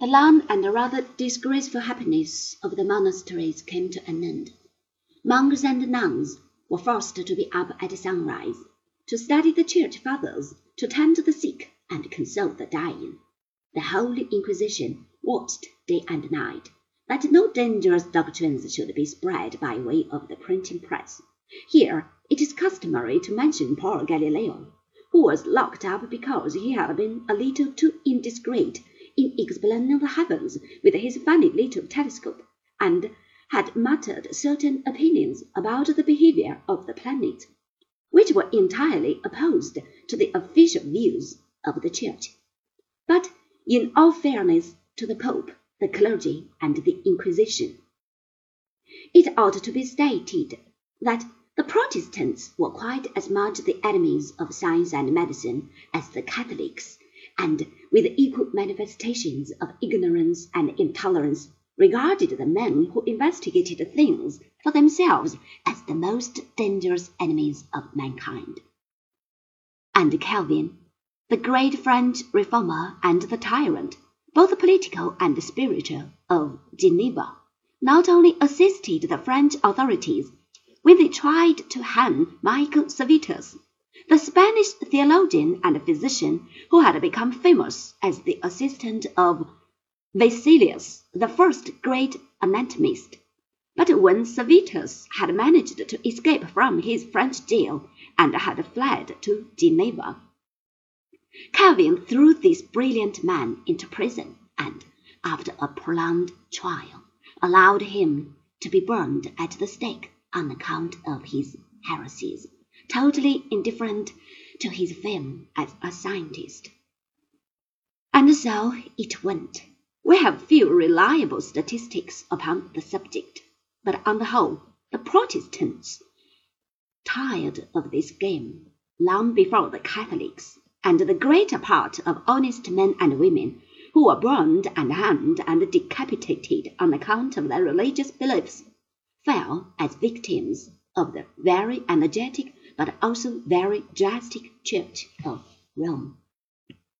The long and rather disgraceful happiness of the monasteries came to an end. Monks and nuns were forced to be up at sunrise, to study the Church Fathers, to tend the sick, and console the dying. The Holy Inquisition watched day and night, that no dangerous doctrines should be spread by way of the printing press. Here it is customary to mention poor Galileo, who was locked up because he had been a little too indiscreet in explaining the heavens with his funny little telescope, and had muttered certain opinions about the behavior of the planets, which were entirely opposed to the official views of the Church. But in all fairness to the Pope, the clergy, and the Inquisition, it ought to be stated that the Protestants were quite as much the enemies of science and medicine as the Catholics and with equal manifestations of ignorance and intolerance, regarded the men who investigated things for themselves as the most dangerous enemies of mankind. And Calvin, the great French reformer and the tyrant, both political and spiritual, of Geneva, not only assisted the French authorities when they tried to hang Michael Servetus the Spanish theologian and physician who had become famous as the assistant of Vesalius, the first great anatomist. But when Servetus had managed to escape from his French jail and had fled to Geneva, Calvin threw this brilliant man into prison and, after a prolonged trial, allowed him to be burned at the stake on account of his heresies totally indifferent to his fame as a scientist. And so it went. We have few reliable statistics upon the subject, but on the whole, the Protestants tired of this game long before the Catholics, and the greater part of honest men and women who were burned and hanged and decapitated on account of their religious beliefs fell as victims of the very energetic but also very drastic Church of Rome.